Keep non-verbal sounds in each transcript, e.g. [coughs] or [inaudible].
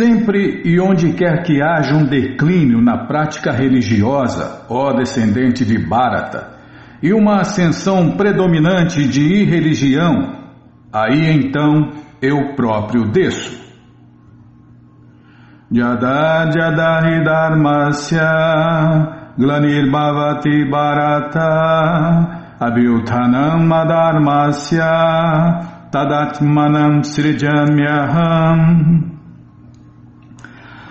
Sempre e onde quer que haja um declínio na prática religiosa, ó descendente de Bharata, e uma ascensão predominante de irreligião, aí então eu próprio desço. Jada Jadahi Dharmasya Glanir Bharata Abhyuthanam Madharmasya Tadatmanam Srijamyaham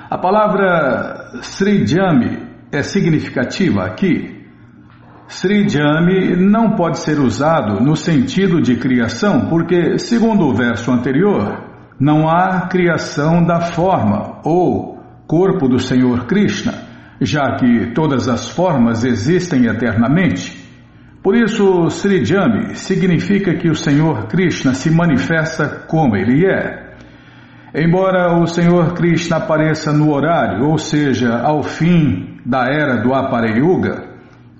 A palavra Srijami é significativa aqui Srijami não pode ser usado no sentido de criação, porque, segundo o verso anterior, não há criação da forma ou corpo do Senhor Krishna, já que todas as formas existem eternamente. Por isso, Srijami significa que o Senhor Krishna se manifesta como ele é. Embora o Senhor Krishna apareça no horário, ou seja, ao fim da era do Apareyuga,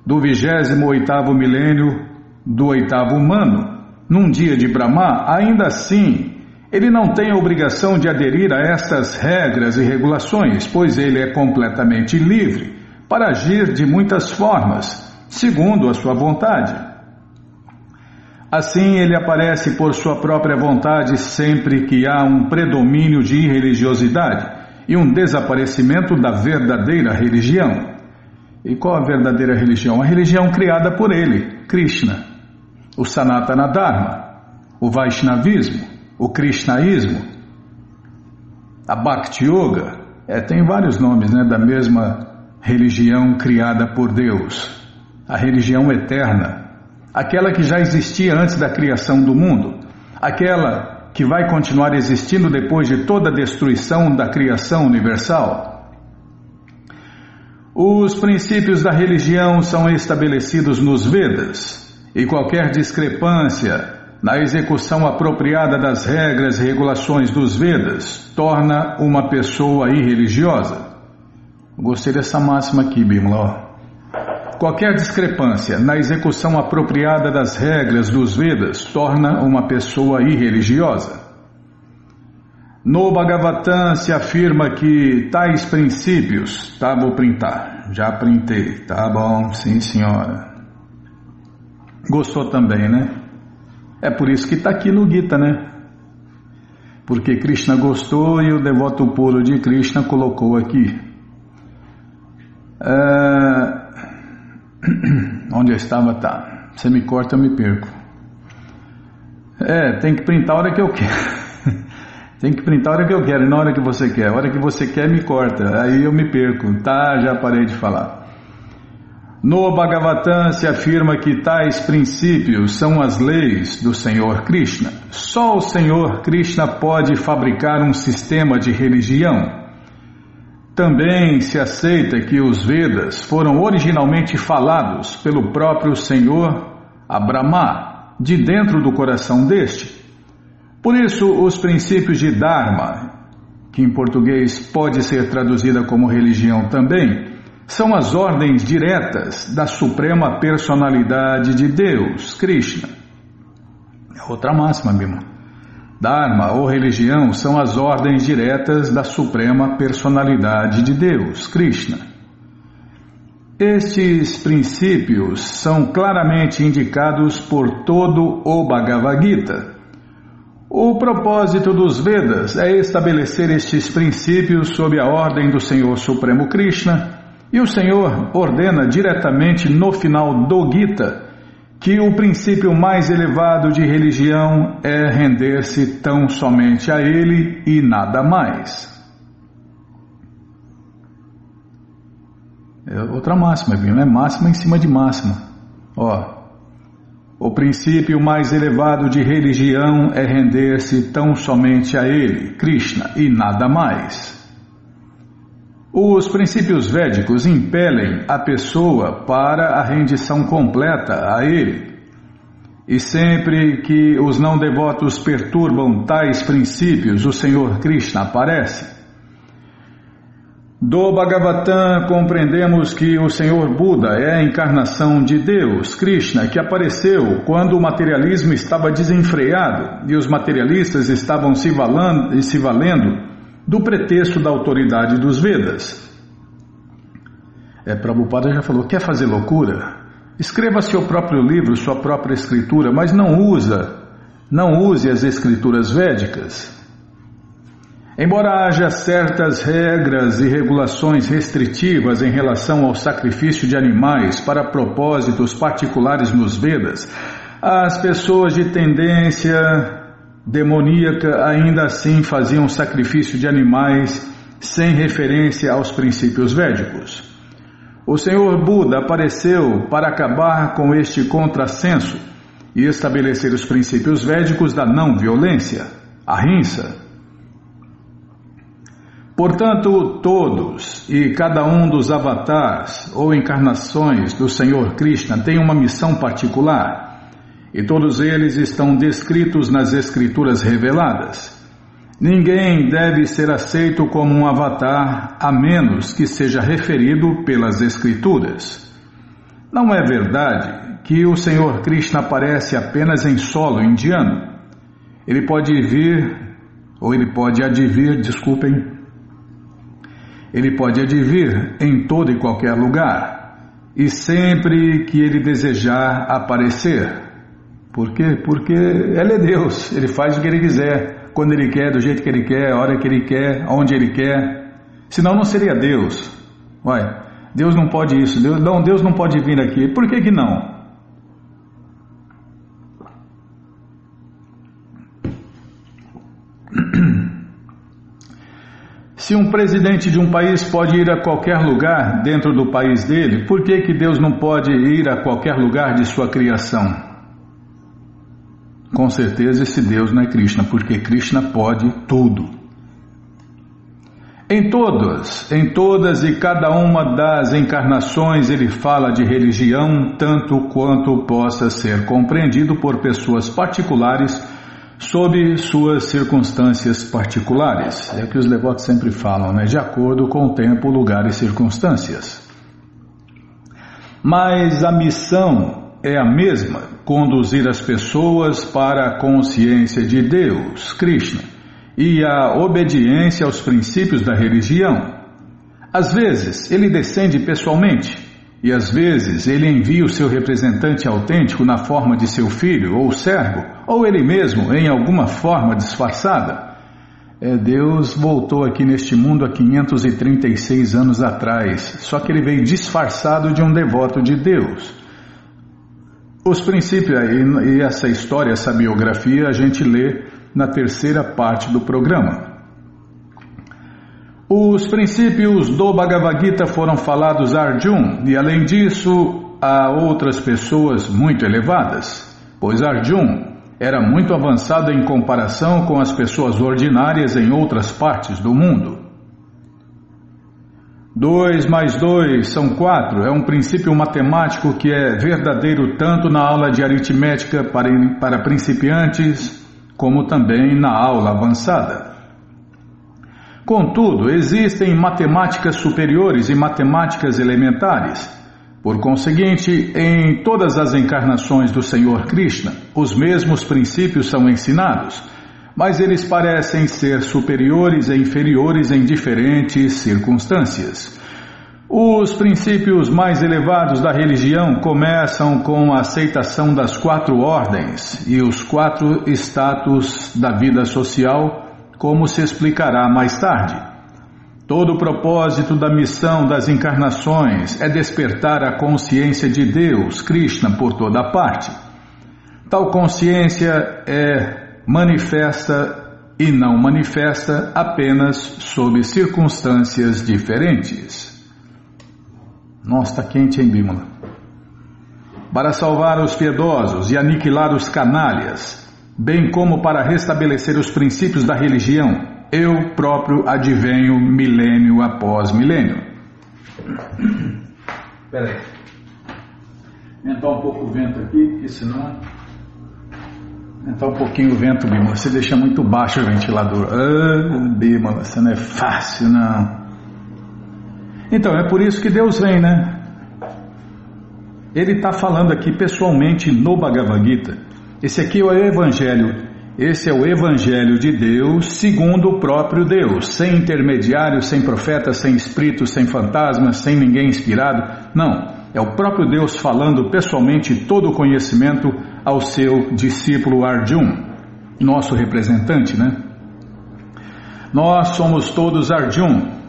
do 28º milênio do oitavo humano, num dia de Brahma, ainda assim, ele não tem a obrigação de aderir a estas regras e regulações, pois ele é completamente livre para agir de muitas formas, segundo a sua vontade. Assim, ele aparece por sua própria vontade sempre que há um predomínio de irreligiosidade e um desaparecimento da verdadeira religião. E qual a verdadeira religião? A religião criada por ele, Krishna, o Sanatana Dharma, o Vaishnavismo, o Krishnaísmo, a Bhakti Yoga, é, tem vários nomes né, da mesma religião criada por Deus, a religião eterna, aquela que já existia antes da criação do mundo, aquela que vai continuar existindo depois de toda a destruição da criação universal. Os princípios da religião são estabelecidos nos Vedas e qualquer discrepância na execução apropriada das regras e regulações dos Vedas torna uma pessoa irreligiosa. Gostei dessa máxima aqui, Bimla. Qualquer discrepância na execução apropriada das regras dos Vedas torna uma pessoa irreligiosa. No Bhagavatam se afirma que tais princípios, tá, vou printar, já printei, tá bom, sim senhora. Gostou também, né? É por isso que está aqui no Gita, né? Porque Krishna gostou e o devoto puro de Krishna colocou aqui. É... [clears throat] Onde eu estava, tá. Você me corta, eu me perco. É, tem que printar a hora que eu quero. [laughs] Tem que printar a hora que eu quero e na hora que você quer. A hora que você quer, me corta. Aí eu me perco. Tá, já parei de falar. No Bhagavatam se afirma que tais princípios são as leis do Senhor Krishna. Só o Senhor Krishna pode fabricar um sistema de religião. Também se aceita que os Vedas foram originalmente falados pelo próprio Senhor Abrahma, de dentro do coração deste. Por isso, os princípios de Dharma, que em português pode ser traduzida como religião também, são as ordens diretas da Suprema Personalidade de Deus, Krishna. É outra máxima, Bima. Dharma ou religião são as ordens diretas da Suprema Personalidade de Deus, Krishna. Estes princípios são claramente indicados por todo o Bhagavad Gita. O propósito dos Vedas é estabelecer estes princípios sob a ordem do Senhor Supremo Krishna, e o Senhor ordena diretamente no final do Gita que o princípio mais elevado de religião é render-se tão somente a Ele e nada mais. É outra máxima, não é máxima em cima de máxima. Ó, o princípio mais elevado de religião é render-se tão somente a Ele, Krishna, e nada mais. Os princípios védicos impelem a pessoa para a rendição completa a Ele. E sempre que os não devotos perturbam tais princípios, o Senhor Krishna aparece. Do Bhagavatam compreendemos que o Senhor Buda é a encarnação de Deus, Krishna, que apareceu quando o materialismo estava desenfreado e os materialistas estavam se, valando, se valendo do pretexto da autoridade dos Vedas. É, Prabhupada já falou, quer fazer loucura? Escreva seu próprio livro, sua própria escritura, mas não usa, não use as escrituras védicas. Embora haja certas regras e regulações restritivas em relação ao sacrifício de animais para propósitos particulares nos Vedas, as pessoas de tendência demoníaca ainda assim faziam sacrifício de animais sem referência aos princípios védicos. O Senhor Buda apareceu para acabar com este contrassenso e estabelecer os princípios védicos da não violência, a rinça, Portanto, todos e cada um dos avatars ou encarnações do Senhor Krishna tem uma missão particular, e todos eles estão descritos nas escrituras reveladas. Ninguém deve ser aceito como um avatar a menos que seja referido pelas escrituras. Não é verdade que o Senhor Krishna aparece apenas em solo indiano. Ele pode vir, ou ele pode advir, desculpem, ele pode advir em todo e qualquer lugar e sempre que ele desejar aparecer. Por quê? Porque ele é Deus, ele faz o que ele quiser, quando ele quer, do jeito que ele quer, a hora que ele quer, onde ele quer. Senão não seria Deus. Ué, Deus não pode isso, Deus não, Deus não pode vir aqui. Por que que não? [clears throat] Se um presidente de um país pode ir a qualquer lugar dentro do país dele, por que, que Deus não pode ir a qualquer lugar de sua criação? Com certeza esse Deus não é Krishna, porque Krishna pode tudo. Em todas, em todas e cada uma das encarnações ele fala de religião tanto quanto possa ser compreendido por pessoas particulares sob suas circunstâncias particulares. É o que os devotos sempre falam, né? De acordo com o tempo, lugar e circunstâncias. Mas a missão é a mesma: conduzir as pessoas para a consciência de Deus, Krishna, e a obediência aos princípios da religião. Às vezes, ele descende pessoalmente e às vezes ele envia o seu representante autêntico na forma de seu filho ou servo, ou ele mesmo em alguma forma disfarçada. É, Deus voltou aqui neste mundo há 536 anos atrás, só que ele veio disfarçado de um devoto de Deus. Os princípios e essa história, essa biografia, a gente lê na terceira parte do programa. Os princípios do Bhagavad Gita foram falados a Arjun e, além disso, a outras pessoas muito elevadas, pois Arjun era muito avançado em comparação com as pessoas ordinárias em outras partes do mundo. 2 mais 2 são 4 é um princípio matemático que é verdadeiro tanto na aula de aritmética para, para principiantes, como também na aula avançada. Contudo, existem matemáticas superiores e matemáticas elementares. Por conseguinte, em todas as encarnações do Senhor Krishna, os mesmos princípios são ensinados, mas eles parecem ser superiores e inferiores em diferentes circunstâncias. Os princípios mais elevados da religião começam com a aceitação das quatro ordens e os quatro status da vida social como se explicará mais tarde. Todo o propósito da missão das encarnações é despertar a consciência de Deus, Krishna, por toda parte. Tal consciência é manifesta e não manifesta apenas sob circunstâncias diferentes. Nossa, está quente, hein, Bímola? Para salvar os piedosos e aniquilar os canalhas, bem como para restabelecer os princípios da religião, eu próprio advenho milênio após milênio. [coughs] Espera aí. Aumentar um pouco o vento aqui, porque senão. Aumentar um pouquinho o vento, Bima. Você deixa muito baixo o ventilador. Ah, Bima, você não é fácil, não. Então, é por isso que Deus vem, né? Ele está falando aqui pessoalmente no Bhagavad Gita esse aqui é o Evangelho Esse é o Evangelho de Deus, segundo o próprio Deus, sem intermediário, sem profeta, sem espírito, sem fantasmas, sem ninguém inspirado. Não, é o próprio Deus falando pessoalmente todo o conhecimento ao seu discípulo Arjun, nosso representante, né? Nós somos todos Arjun.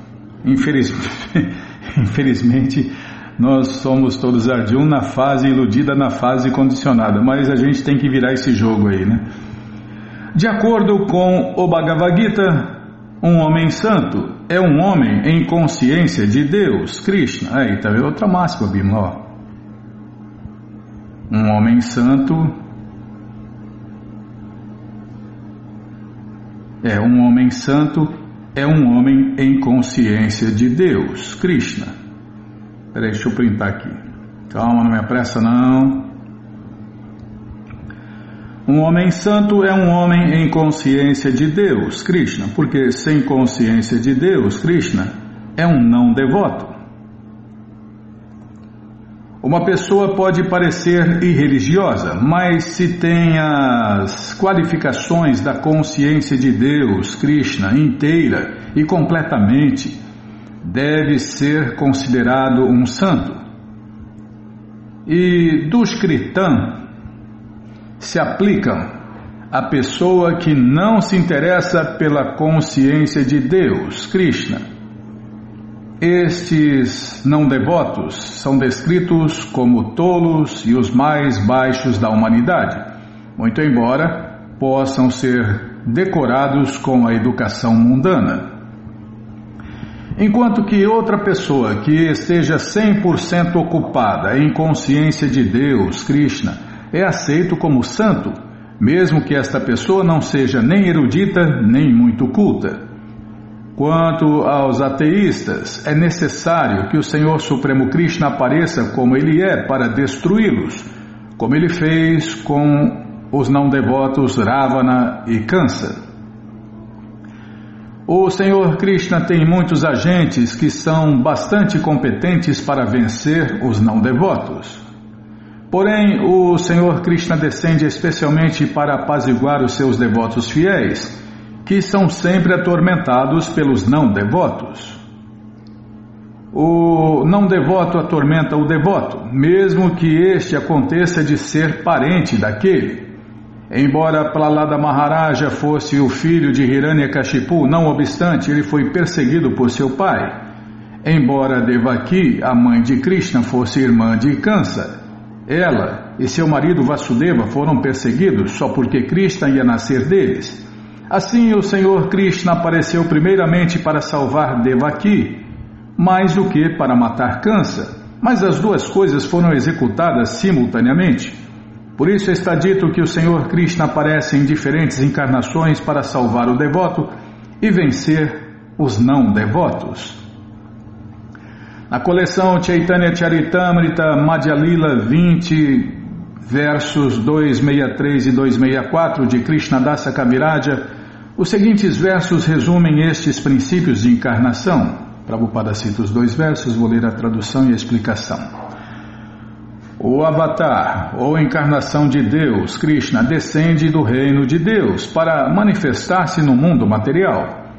Infeliz... [laughs] Infelizmente, nós somos todos Arjun na fase iludida, na fase condicionada, mas a gente tem que virar esse jogo aí, né? De acordo com o Bhagavad Gita, um homem santo é um homem em consciência de Deus, Krishna. Aí, tá outra máxima, Bima, ó. Um homem santo é um homem santo é um homem em consciência de Deus, Krishna. Peraí, deixa eu printar aqui. Calma, não me apressa não. Um homem santo é um homem em consciência de Deus, Krishna, porque sem consciência de Deus, Krishna, é um não devoto. Uma pessoa pode parecer irreligiosa, mas se tem as qualificações da consciência de Deus, Krishna, inteira e completamente, deve ser considerado um santo. E Dushkritam, se aplicam à pessoa que não se interessa pela consciência de Deus, Krishna. Estes não devotos são descritos como tolos e os mais baixos da humanidade, muito embora possam ser decorados com a educação mundana. Enquanto que outra pessoa que esteja 100% ocupada em consciência de Deus, Krishna, é aceito como santo, mesmo que esta pessoa não seja nem erudita nem muito culta. Quanto aos ateístas, é necessário que o Senhor Supremo Krishna apareça como ele é para destruí-los, como ele fez com os não devotos Ravana e Kansa. O Senhor Krishna tem muitos agentes que são bastante competentes para vencer os não devotos. Porém, o Senhor Krishna descende especialmente para apaziguar os seus devotos fiéis, que são sempre atormentados pelos não devotos. O não devoto atormenta o devoto, mesmo que este aconteça de ser parente daquele. Embora Pralada Maharaja fosse o filho de Hiranyakashipu, não obstante, ele foi perseguido por seu pai. Embora Devaki, a mãe de Krishna, fosse irmã de Kansa, ela e seu marido Vasudeva foram perseguidos só porque Krishna ia nascer deles. Assim, o Senhor Krishna apareceu primeiramente para salvar Devaki, mais do que para matar Kansa, mas as duas coisas foram executadas simultaneamente. Por isso está dito que o Senhor Krishna aparece em diferentes encarnações para salvar o devoto e vencer os não devotos. Na coleção Chaitanya Charitamrita Madhya Lila 20, versos 263 e 264 de Krishnadasa Kaviraja, os seguintes versos resumem estes princípios de encarnação. Prabhupada cita os dois versos, vou ler a tradução e a explicação. O Avatar, ou encarnação de Deus, Krishna, descende do reino de Deus para manifestar-se no mundo material.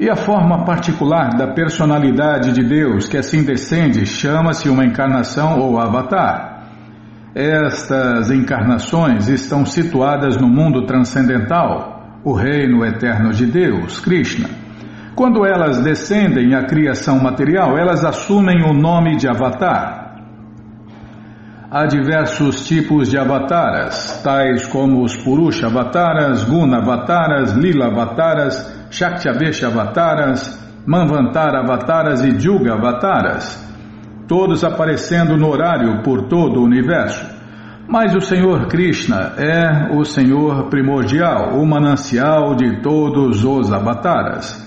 E a forma particular da personalidade de Deus que assim descende chama-se uma encarnação ou avatar. Estas encarnações estão situadas no mundo transcendental, o reino eterno de Deus, Krishna. Quando elas descendem à criação material, elas assumem o nome de avatar. Há diversos tipos de avataras, tais como os Purusha avataras, Guna avataras, Lila avataras, Shaktavesha avataras, Manvantara avataras e Juga avataras, todos aparecendo no horário por todo o universo. Mas o Senhor Krishna é o Senhor primordial, o manancial de todos os avataras.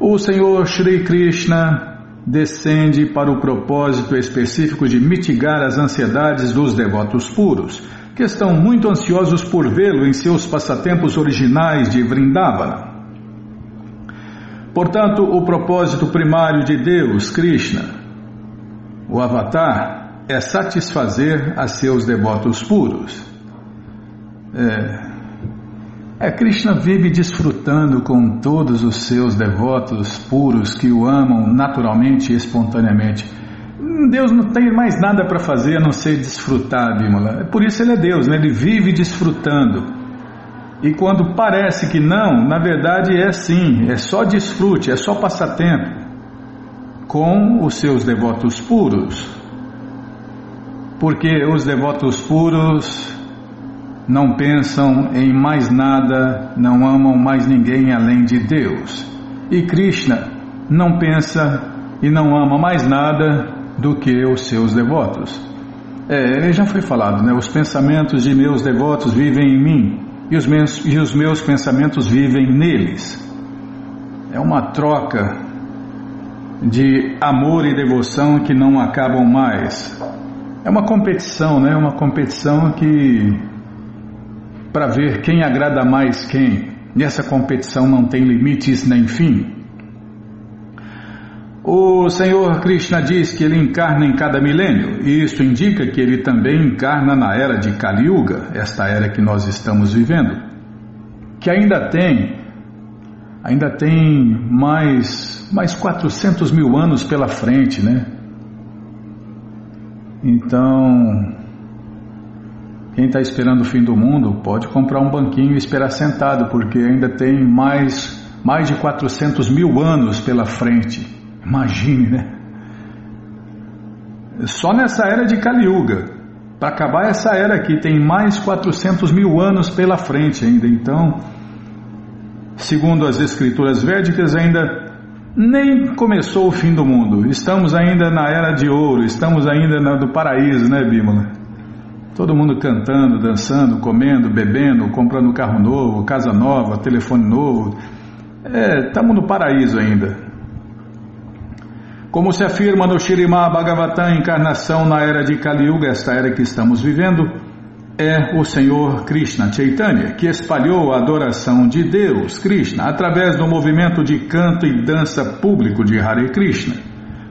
O Senhor Shri Krishna descende para o propósito específico de mitigar as ansiedades dos devotos puros, que estão muito ansiosos por vê-lo em seus passatempos originais de Vrindavana. Portanto, o propósito primário de Deus, Krishna, o Avatar, é satisfazer a seus devotos puros. É, É, Krishna vive desfrutando com todos os seus devotos puros que o amam naturalmente e espontaneamente. Deus não tem mais nada para fazer a não ser desfrutar, Bimala. É por isso ele é Deus, né? ele vive desfrutando. E quando parece que não, na verdade é sim, é só desfrute, é só passatempo com os seus devotos puros. Porque os devotos puros não pensam em mais nada, não amam mais ninguém além de Deus. E Krishna não pensa e não ama mais nada do que os seus devotos. É, já foi falado, né? Os pensamentos de meus devotos vivem em mim e os meus, e os meus pensamentos vivem neles. É uma troca de amor e devoção que não acabam mais. É uma competição, né? Uma competição que para ver quem agrada mais quem. E essa competição não tem limites nem fim. O Senhor Krishna diz que ele encarna em cada milênio, e isso indica que ele também encarna na era de Kali Yuga, esta era que nós estamos vivendo, que ainda tem, ainda tem mais, mais 400 mil anos pela frente, né? Então, quem está esperando o fim do mundo pode comprar um banquinho e esperar sentado, porque ainda tem mais, mais de 400 mil anos pela frente. Imagine, né? Só nessa era de Kali Yuga. Para acabar essa era aqui, tem mais 400 mil anos pela frente ainda. Então, segundo as escrituras védicas, ainda nem começou o fim do mundo. Estamos ainda na era de ouro, estamos ainda na do paraíso, né, Bímola? Todo mundo cantando, dançando, comendo, bebendo, comprando carro novo, casa nova, telefone novo. É, estamos no paraíso ainda. Como se afirma no Shirimá Bhagavatam, encarnação na era de Kali Yuga, esta era que estamos vivendo, é o Senhor Krishna Chaitanya, que espalhou a adoração de Deus, Krishna, através do movimento de canto e dança público de Hare Krishna.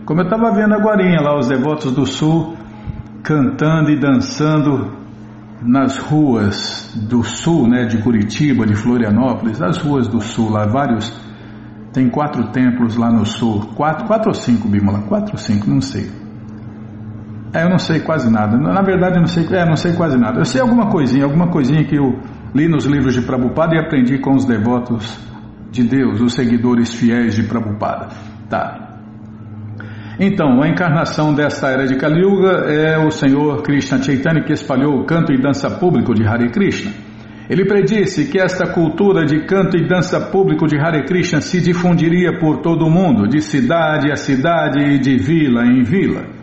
Como eu estava vendo agora lá, os devotos do Sul cantando e dançando nas ruas do sul, né, de Curitiba, de Florianópolis, as ruas do sul, lá vários, tem quatro templos lá no sul, quatro, quatro ou cinco, Bímola, quatro ou cinco, não sei. É, eu não sei quase nada, na verdade eu não sei, é, não sei quase nada. Eu sei alguma coisinha, alguma coisinha que eu li nos livros de Prabhupada e aprendi com os devotos de Deus, os seguidores fiéis de Prabhupada. Tá. Então, a encarnação desta era de Kali Yuga é o Senhor Krishna Chaitanya que espalhou o canto e dança público de Hare Krishna. Ele predisse que esta cultura de canto e dança público de Hare Krishna se difundiria por todo o mundo, de cidade a cidade e de vila em vila.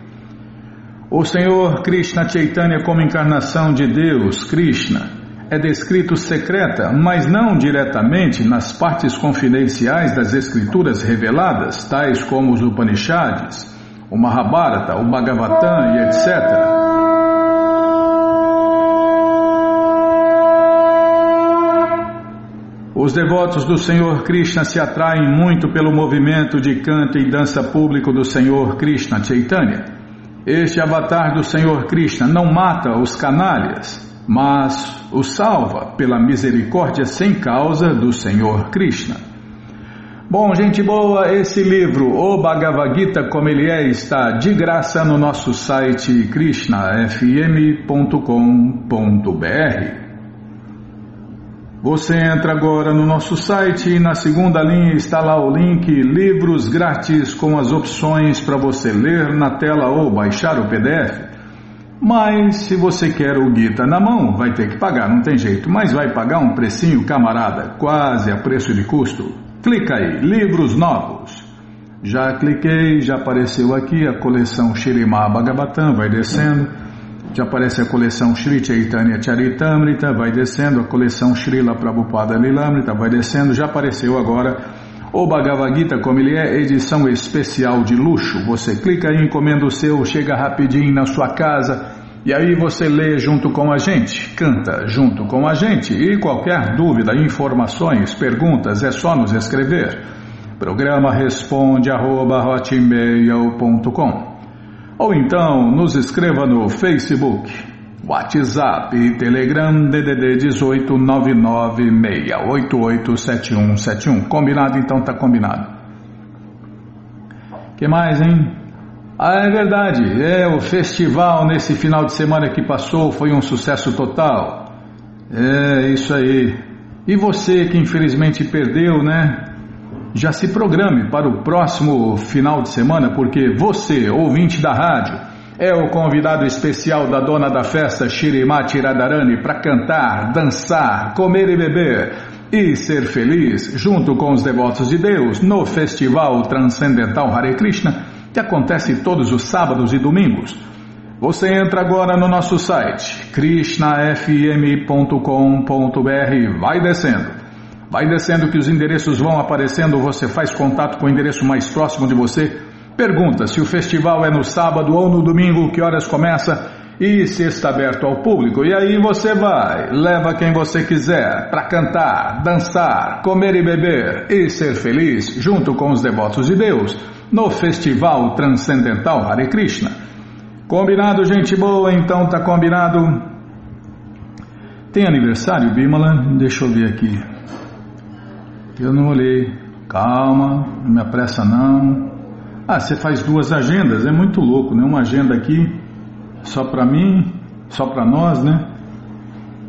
O Senhor Krishna Chaitanya, como encarnação de Deus, Krishna, é descrito secreta, mas não diretamente nas partes confidenciais das escrituras reveladas, tais como os Upanishads, o Mahabharata, o Bhagavatam e etc. Os devotos do Senhor Krishna se atraem muito pelo movimento de canto e dança público do Senhor Krishna Chaitanya. Este avatar do Senhor Krishna não mata os canalhas, mas o salva pela misericórdia sem causa do Senhor Krishna. Bom, gente boa, esse livro, o Bhagavad Gita como ele é, está de graça no nosso site krishnafm.com.br. Você entra agora no nosso site e na segunda linha está lá o link Livros Grátis com as opções para você ler na tela ou baixar o PDF. Mas se você quer o Gita na mão, vai ter que pagar, não tem jeito. Mas vai pagar um precinho, camarada, quase a preço de custo. Clica aí, livros novos. Já cliquei, já apareceu aqui a coleção Shirimá Bhagavatam, vai descendo. Já aparece a coleção Sri Chaitanya Charitamrita, vai descendo. A coleção Srila Prabhupada Lilamrita, vai descendo. Já apareceu agora o Bhagavad Gita, como ele é, edição especial de luxo. Você clica aí, encomenda o seu, chega rapidinho na sua casa e aí você lê junto com a gente, canta junto com a gente. E qualquer dúvida, informações, perguntas, é só nos escrever. Programa responde arroba, Ou então nos escreva no Facebook WhatsApp e Telegram DDD 18 996887171. Combinado? Então tá combinado. que mais, hein? Ah, é verdade. É, o festival nesse final de semana que passou foi um sucesso total. É, isso aí. E você que infelizmente perdeu, né? Já se programe para o próximo final de semana, porque você, ouvinte da rádio, é o convidado especial da dona da festa Shirimati Radharani para cantar, dançar, comer e beber e ser feliz junto com os devotos de Deus no Festival Transcendental Hare Krishna, que acontece todos os sábados e domingos. Você entra agora no nosso site krishnafm.com.br, vai descendo. Vai descendo que os endereços vão aparecendo, você faz contato com o endereço mais próximo de você Pergunta se o festival é no sábado ou no domingo, que horas começa e se está aberto ao público. E aí você vai, leva quem você quiser para cantar, dançar, comer e beber e ser feliz junto com os devotos de Deus no Festival Transcendental Hare Krishna. Combinado, gente boa? Então tá combinado. Tem aniversário, Bimala? Deixa eu ver aqui. Eu não olhei. Calma, não me apressa não. Ah, você faz duas agendas, é muito louco, né? Uma agenda aqui só para mim, só para nós, né?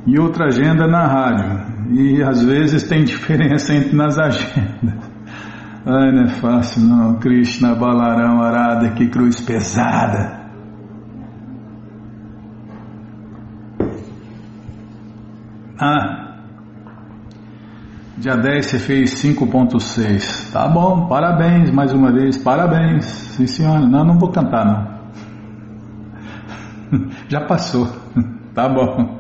E outra agenda na rádio. E às vezes tem [laughs] diferença entre nas agendas. Ai, não é fácil não. Krishna Balaram Arada, que cruz pesada. Ah, Dia 10 você fez 5.6. Tá bom, parabéns mais uma vez, parabéns. Sim senhora, não, não vou cantar não. [laughs] Já passou, [laughs] tá bom.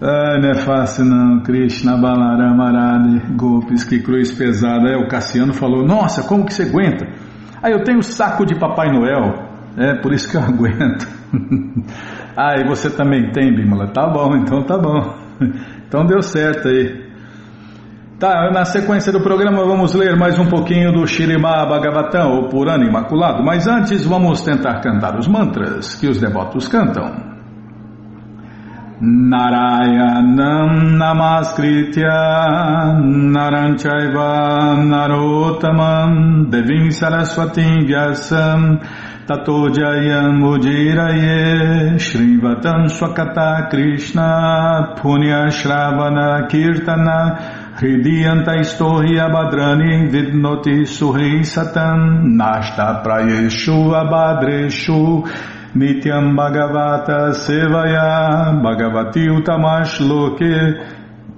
Ai, não é fácil não, Krishna Balarama Arade, golpes, que cruz pesada. É, o Cassiano falou, nossa, como que você aguenta? Ah, eu tenho saco de Papai Noel, é por isso que eu [laughs] aguento. ah, e você também tem, Bimala? Tá bom, então tá bom. Então deu certo aí. Tá, na sequência do programa vamos ler mais um pouquinho do Shirimá Bhagavatam, ou Purana Imaculado, mas antes vamos tentar cantar os mantras que os devotos cantam. Narayanam Namaskritya Naranchaiva Narotamam Devim Saraswatim Vyasam Tato Jayam Swakata Krishna Punya Shravana Kirtana Hridiyanta istohi abadrani vidnoti suhei satam nashta prayeshu abadreshu nityam bhagavata sevaya bhagavati utamash loke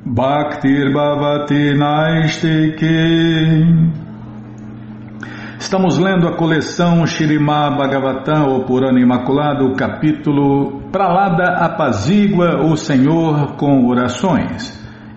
bhaktir bhavati naistike Estamos lendo a coleção Shirimá Bhagavatam, ou Purana Imaculado, capítulo Pralada apazigua o Senhor com orações.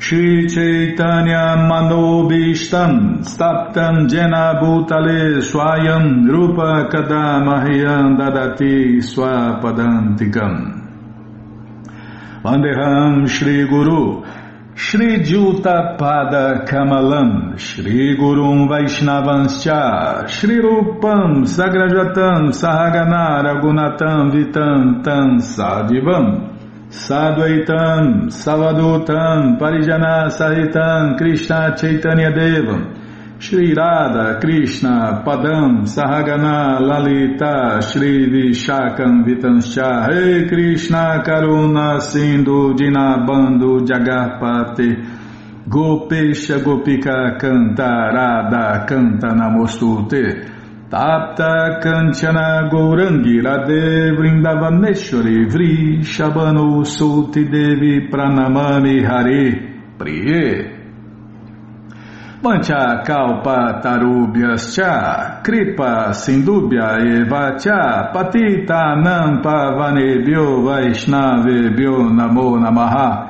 Shri Chaitanya Manobishtam Staptam Jena Bhutale Swayam Rupa Kadamahyam Dadati Swapadantikam. Vandeham Shri Guru Shri Juta Pada Kamalam Shri Gurum Vaishnavanscha Shri Rupam Sagrajatam Sahagana Ragunatam Vitam Tam Sadivam Sadvaitam, Savadutam, Parijana Sahitam, Krishna Chaitanya Devam, Shri Radha, Krishna, Padam, Sahagana, Lalita, Shri Vishakam, Vitanscha, Rei Krishna, Karuna, Sindhu, Dinabando, Jagarpate, Gopesha, Gopika, Canta, Radha, Canta, Namostute, Tapta Kanchana Gourangi Radhe Vrindavaneshwari Vri Shabano Sulti Devi Pranamami Hari. Priye. Pancha Kalpa Tarubhyas Cha Kripa Sindubhya Eva Cha Patita Nampa Vanebhyo Vaishnavebhyo Namo Namaha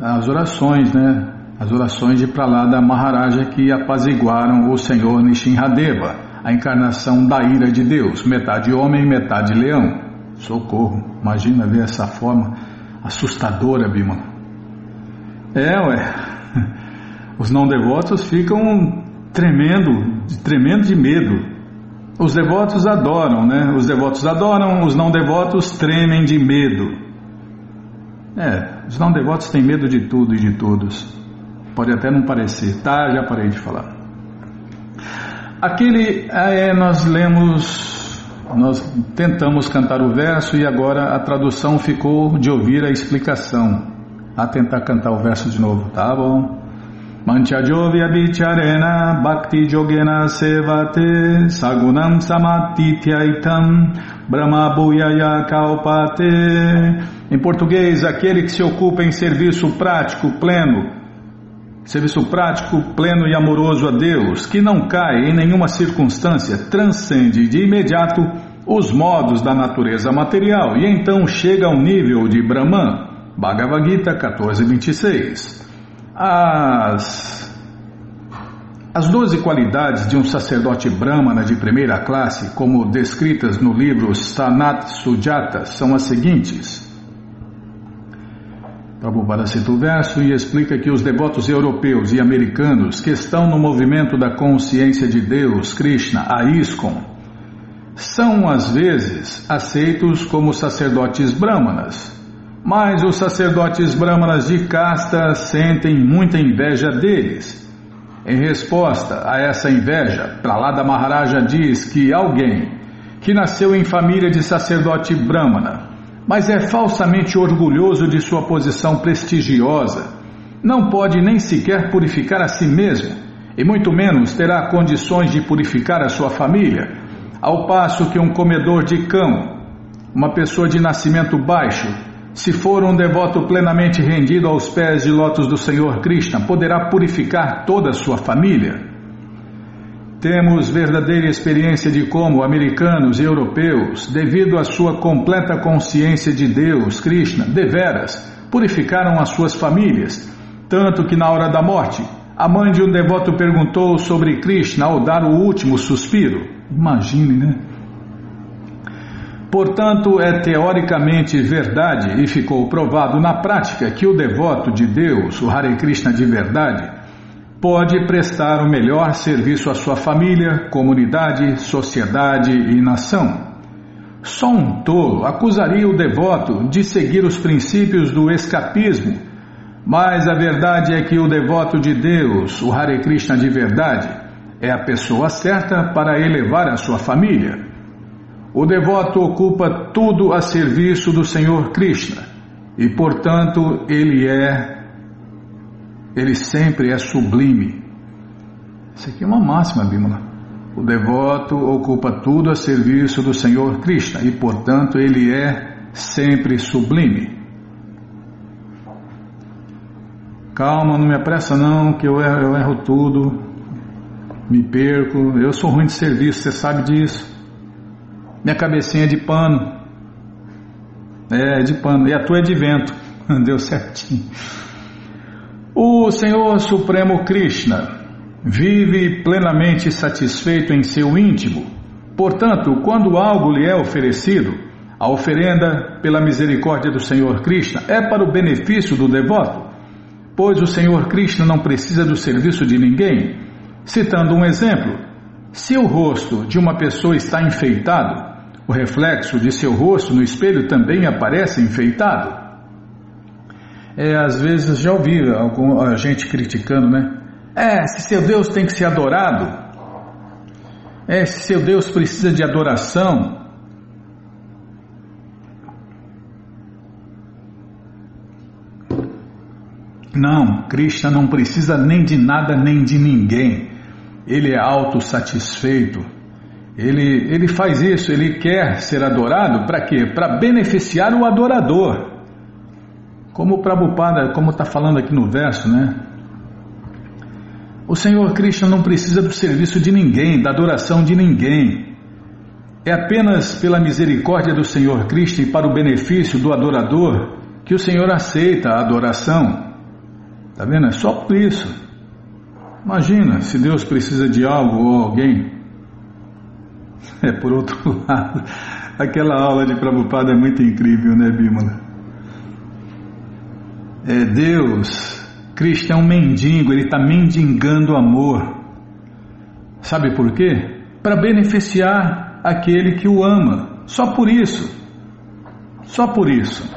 as orações, né? As orações de Pralada Maharaja que apaziguaram o Senhor Nishinradeva, a encarnação da ira de Deus, metade homem, metade leão. Socorro, imagina ver essa forma assustadora, Bima. É, ué. [laughs] Os não devotos ficam tremendo, tremendo de medo. Os devotos adoram, né? Os devotos adoram, os não devotos tremem de medo. É, os não devotos têm medo de tudo e de todos. Pode até não parecer. Tá, já parei de falar. Aquele é, nós lemos, nós tentamos cantar o verso e agora a tradução ficou de ouvir a explicação. A tentar cantar o verso de novo, tá bom? Manchajovya Bicharena Bhakti Jogena Sevate Sagunam Samatityaitam Brahma Bhuyaya em português, aquele que se ocupa em serviço prático, pleno, serviço prático, pleno e amoroso a Deus, que não cai em nenhuma circunstância, transcende de imediato os modos da natureza material. E então chega ao nível de Brahman. Bhagavad Gita 14.26 As as doze qualidades de um sacerdote brahmana de primeira classe, como descritas no livro Sanat Sujata, são as seguintes. Prabhupada cita o verso e explica que os devotos europeus e americanos que estão no movimento da consciência de Deus, Krishna, a ISKCON, são às vezes aceitos como sacerdotes brahmanas, mas os sacerdotes brahmanas de casta sentem muita inveja deles. Em resposta a essa inveja, Pralada Maharaja diz que alguém que nasceu em família de sacerdote brahmana mas é falsamente orgulhoso de sua posição prestigiosa. Não pode nem sequer purificar a si mesmo, e muito menos terá condições de purificar a sua família, ao passo que um comedor de cão, uma pessoa de nascimento baixo, se for um devoto plenamente rendido aos pés de lótus do Senhor Krishna, poderá purificar toda a sua família. Temos verdadeira experiência de como americanos e europeus, devido à sua completa consciência de Deus, Krishna, deveras, purificaram as suas famílias, tanto que na hora da morte, a mãe de um devoto perguntou sobre Krishna ao dar o último suspiro. Imagine, né? Portanto, é teoricamente verdade e ficou provado na prática que o devoto de Deus, o Hare Krishna de verdade, pode prestar o melhor serviço à sua família, comunidade, sociedade e nação. Só um tolo acusaria o devoto de seguir os princípios do escapismo, mas a verdade é que o devoto de Deus, o Hare Krishna de verdade, é a pessoa certa para elevar a sua família. O devoto ocupa tudo a serviço do Senhor Krishna e, portanto, ele é ele sempre é sublime. Isso aqui é uma máxima, Bímola. O devoto ocupa tudo a serviço do Senhor Krishna e, portanto, ele é sempre sublime. Calma, não me apressa não, que eu erro, eu erro tudo, me perco, eu sou ruim de serviço, você sabe disso. Minha cabecinha é de pano. É, de pano. E a tua é de vento. [laughs] Deu certinho. O Senhor Supremo Krishna vive plenamente satisfeito em seu íntimo. Portanto, quando algo lhe é oferecido, a oferenda, pela misericórdia do Senhor Krishna, é para o benefício do devoto, pois o Senhor Krishna não precisa do serviço de ninguém. Citando um exemplo, se o rosto de uma pessoa está enfeitado, o reflexo de seu rosto no espelho também aparece enfeitado. É, às vezes já ouvi algum, a gente criticando, né? É, se seu Deus tem que ser adorado, é, se seu Deus precisa de adoração. Não, Krishna não precisa nem de nada nem de ninguém. Ele é autossatisfeito. Ele, ele faz isso, ele quer ser adorado para quê? Para beneficiar o adorador. Como o Prabhupada, como está falando aqui no verso, né? O Senhor Krishna não precisa do serviço de ninguém, da adoração de ninguém. É apenas pela misericórdia do Senhor Krishna e para o benefício do adorador que o Senhor aceita a adoração. Tá vendo? É só por isso. Imagina se Deus precisa de algo ou alguém. [laughs] É por outro [laughs] lado. Aquela aula de Prabhupada é muito incrível, né, Bímola? É Deus, Cristo é um mendigo, ele está mendigando amor. Sabe por quê? Para beneficiar aquele que o ama. Só por isso. Só por isso.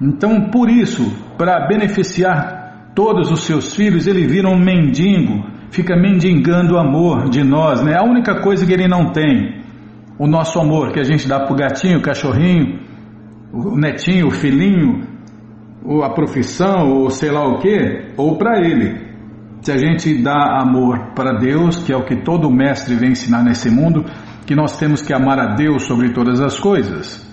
Então, por isso, para beneficiar todos os seus filhos, ele vira um mendigo, fica mendigando o amor de nós, né? A única coisa que ele não tem, o nosso amor que a gente dá para o gatinho, cachorrinho, o netinho, o filhinho, ou a profissão, ou sei lá o que, ou para ele. Se a gente dá amor para Deus, que é o que todo mestre vem ensinar nesse mundo, que nós temos que amar a Deus sobre todas as coisas.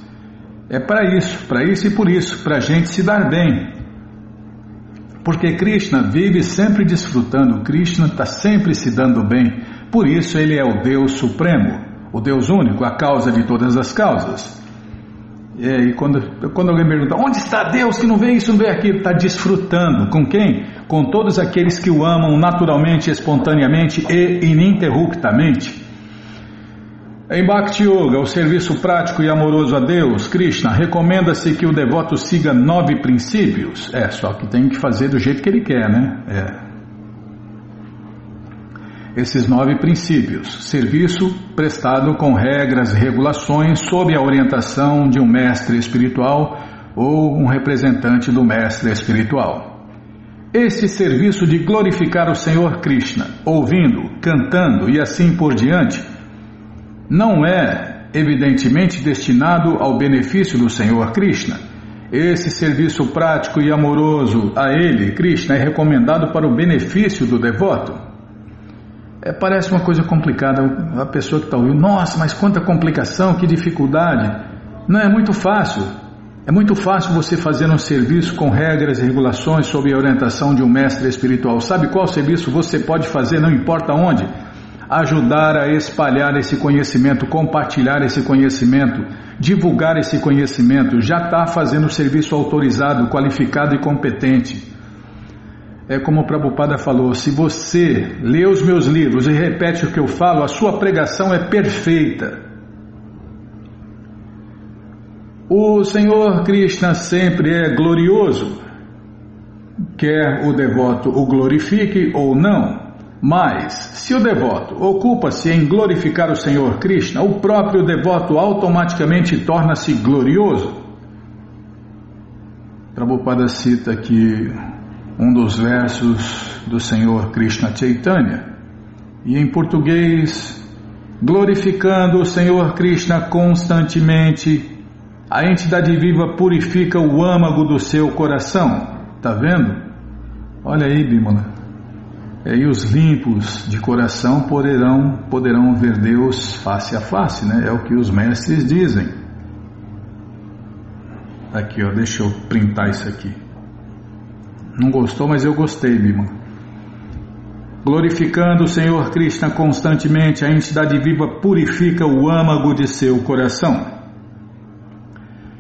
É para isso, para isso e por isso, para a gente se dar bem. Porque Krishna vive sempre desfrutando, Krishna está sempre se dando bem, por isso ele é o Deus Supremo, o Deus único, a causa de todas as causas. E quando, quando alguém pergunta, onde está Deus que não vê isso, não vê aquilo? Está desfrutando. Com quem? Com todos aqueles que o amam naturalmente, espontaneamente e ininterruptamente. Em Bhakti Yoga, o serviço prático e amoroso a Deus, Krishna, recomenda-se que o devoto siga nove princípios. É, só que tem que fazer do jeito que ele quer, né? É esses nove princípios. Serviço prestado com regras e regulações sob a orientação de um mestre espiritual ou um representante do mestre espiritual. Este serviço de glorificar o Senhor Krishna, ouvindo, cantando e assim por diante, não é evidentemente destinado ao benefício do Senhor Krishna. Esse serviço prático e amoroso a ele, Krishna, é recomendado para o benefício do devoto. É, parece uma coisa complicada. A pessoa que está ouvindo, nossa, mas quanta complicação, que dificuldade. Não, é muito fácil. É muito fácil você fazer um serviço com regras e regulações sob a orientação de um mestre espiritual. Sabe qual serviço você pode fazer, não importa onde? Ajudar a espalhar esse conhecimento, compartilhar esse conhecimento, divulgar esse conhecimento. Já está fazendo serviço autorizado, qualificado e competente. É como o Prabhupada falou: se você lê os meus livros e repete o que eu falo, a sua pregação é perfeita. O Senhor Krishna sempre é glorioso, quer o devoto o glorifique ou não. Mas, se o devoto ocupa-se em glorificar o Senhor Krishna, o próprio devoto automaticamente torna-se glorioso. Prabhupada cita aqui um dos versos do Senhor Krishna Chaitanya. E em português, glorificando o Senhor Krishna constantemente, a entidade viva purifica o âmago do seu coração. Tá vendo? Olha aí, Bimala. E os limpos de coração poderão, poderão ver Deus face a face, né? É o que os mestres dizem. Aqui, ó, deixa eu printar isso aqui. Não gostou, mas eu gostei, Bima. Glorificando o Senhor Krishna constantemente, a entidade viva purifica o âmago de seu coração.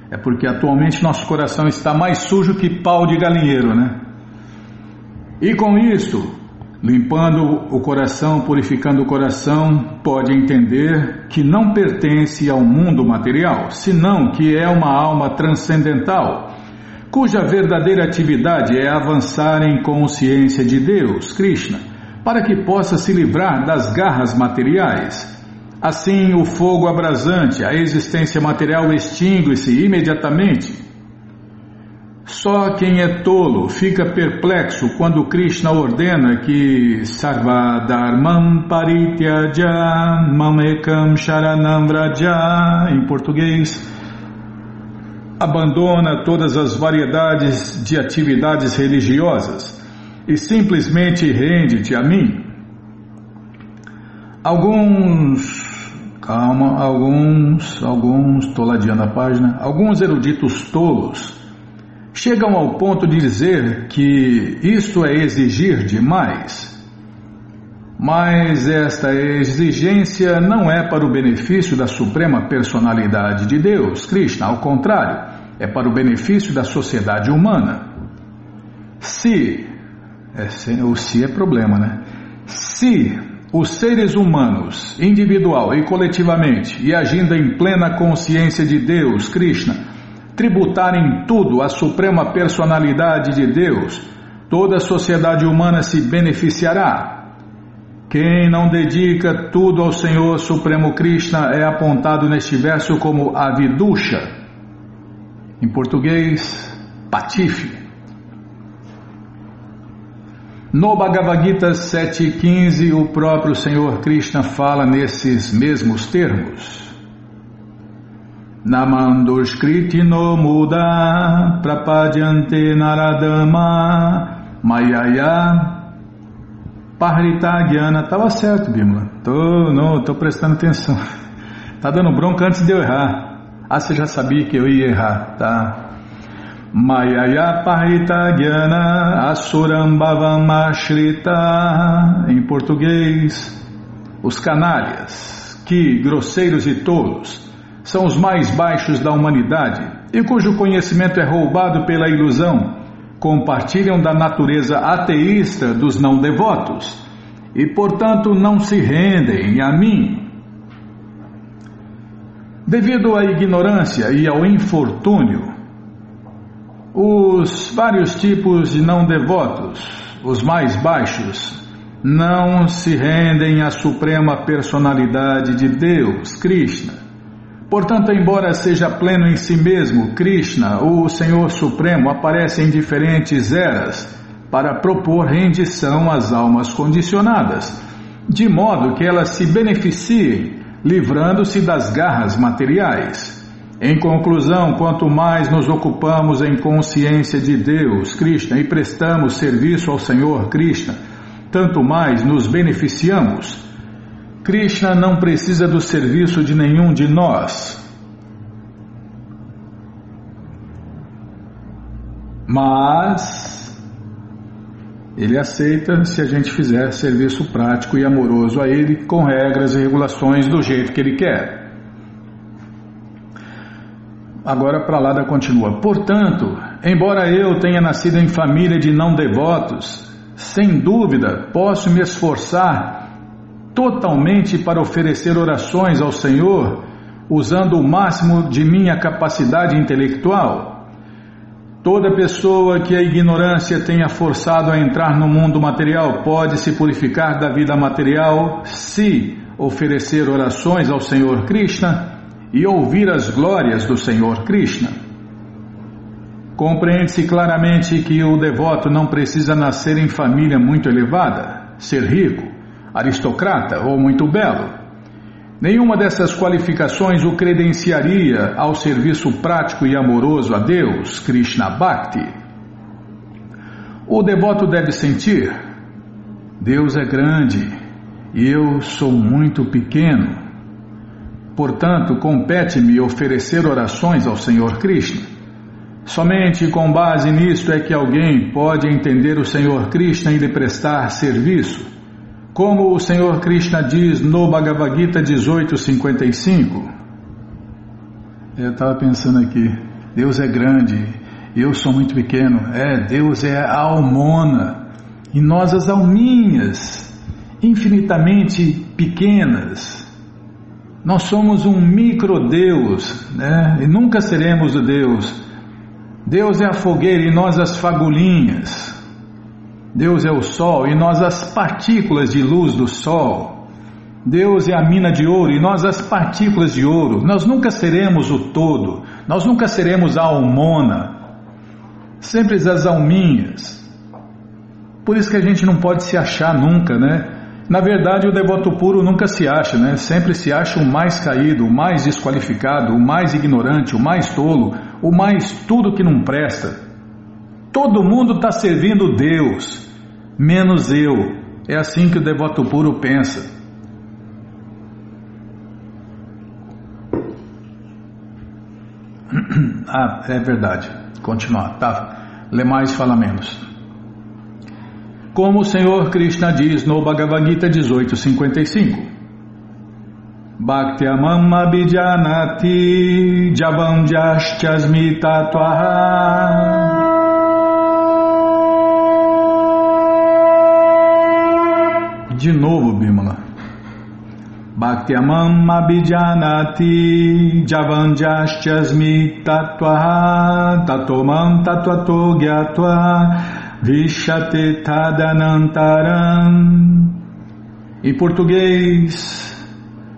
É porque atualmente nosso coração está mais sujo que pau de galinheiro, né? E com isso, limpando o coração, purificando o coração, pode entender que não pertence ao mundo material, senão que é uma alma transcendental cuja verdadeira atividade é avançar em consciência de Deus, Krishna, para que possa se livrar das garras materiais. Assim, o fogo abrasante, a existência material extingue-se imediatamente. Só quem é tolo fica perplexo quando Krishna ordena que Sarvadharmam Parityaja Mamekam Sharanam Vraja, em português, abandona todas as variedades de atividades religiosas e simplesmente rende-te a mim. Alguns, calma, alguns, alguns, estou ladeando a página, alguns eruditos tolos chegam ao ponto de dizer que isto é exigir demais. Mas esta exigência não é para o benefício da suprema personalidade de Deus, Krishna, ao contrário, é para o benefício da sociedade humana. Se, é, o se é problema, né? Se os seres humanos, individual e coletivamente, e agindo em plena consciência de Deus, Krishna, tributarem tudo à suprema personalidade de Deus, toda a sociedade humana se beneficiará. Quem não dedica tudo ao Senhor Supremo Krishna é apontado neste verso como avidusha. Em português, patife. No Bhagavad Gita 7.15, o próprio Senhor Krishna fala nesses mesmos termos. Namandushkriti no muda prapadyante naradama mayaya Parrita Guiana, estava certo, Bimla. Tô, não, tô prestando atenção. [laughs] Tá dando bronca antes de eu errar. Ah, você já sabia que eu ia errar, tá? Mayaya Parrita Guiana Asurambavam Ashrita Em português, os canalhas, que grosseiros e tolos, são os mais baixos da humanidade e cujo conhecimento é roubado pela ilusão compartilham da natureza ateísta dos não devotos e, portanto, não se rendem a mim. Devido à ignorância e ao infortúnio, os vários tipos de não devotos, os mais baixos, não se rendem à suprema personalidade de Deus, Krishna Portanto, embora seja pleno em si mesmo, Krishna, o Senhor Supremo, aparece em diferentes eras para propor rendição às almas condicionadas, de modo que elas se beneficiem, livrando-se das garras materiais. Em conclusão, quanto mais nos ocupamos em consciência de Deus, Krishna, e prestamos serviço ao Senhor Krishna, tanto mais nos beneficiamos Krishna não precisa do serviço de nenhum de nós. Mas ele aceita se a gente fizer serviço prático e amoroso a ele, com regras e regulações do jeito que ele quer. Agora para lá da continua. Portanto, embora eu tenha nascido em família de não devotos, sem dúvida posso me esforçar totalmente para oferecer orações ao Senhor, usando o máximo de minha capacidade intelectual. Toda pessoa que a ignorância tenha forçado a entrar no mundo material pode se purificar da vida material se oferecer orações ao Senhor Krishna e ouvir as glórias do Senhor Krishna. Compreende-se claramente que o devoto não precisa nascer em família muito elevada, ser rico, aristocrata ou muito belo. Nenhuma dessas qualificações o credenciaria ao serviço prático e amoroso a Deus, Krishna Bhakti. O devoto deve sentir: Deus é grande e eu sou muito pequeno. Portanto, compete-me oferecer orações ao Senhor Krishna. Somente com base nisto é que alguém pode entender o Senhor Krishna e lhe prestar serviço. Como o Senhor Krishna diz no Bhagavad Gita 1855, eu estava pensando aqui, Deus é grande, eu sou muito pequeno. É, Deus é a almona e nós as alminhas, infinitamente pequenas. Nós somos um micro-Deus, né? E nunca seremos o Deus. Deus é a fogueira e nós as fagulhinhas. Deus é o Sol e nós as partículas de luz do Sol. Deus é a mina de ouro e nós as partículas de ouro. Nós nunca seremos o todo, nós nunca seremos a almona, sempre as alminhas. Por isso que a gente não pode se achar nunca, né? Na verdade, o devoto puro nunca se acha, né? Sempre se acha o mais caído, o mais desqualificado, o mais ignorante, o mais tolo, o mais tudo que não presta. Todo mundo está servindo Deus, menos eu. É assim que o devoto puro pensa. [clears throat] Ah, é verdade. Continuar, tá? Lê mais, fala menos. Como o Senhor Krishna diz no Bhagavad Gita 1855. Bhaktyamam abhijanati javam jaschasmi De novo, Bimala. Bhaktyamam abhijanati javam jaschasmi tatvaha tatomam tatvato gyatva Vishate Tadanantaram. Em português,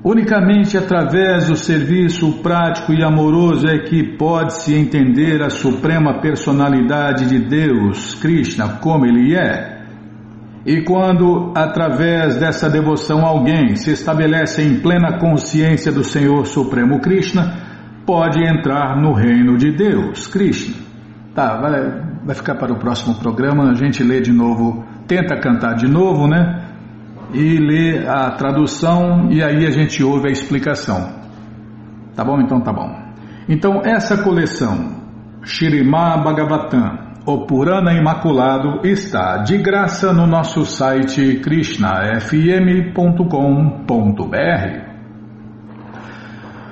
unicamente através do serviço prático e amoroso é que pode-se entender a suprema personalidade de Deus, Krishna, como ele é. E quando, através dessa devoção, alguém se estabelece em plena consciência do Senhor Supremo Krishna, pode entrar no reino de Deus, Krishna. Tá, vai, vai ficar para o próximo programa. A gente lê de novo, tenta cantar de novo, né? E lê a tradução e aí a gente ouve a explicação. Tá bom? Então tá bom. Então essa coleção Shirimá Bhagavatam, o Purana Imaculado, está de graça no nosso site krishnafm.com.br.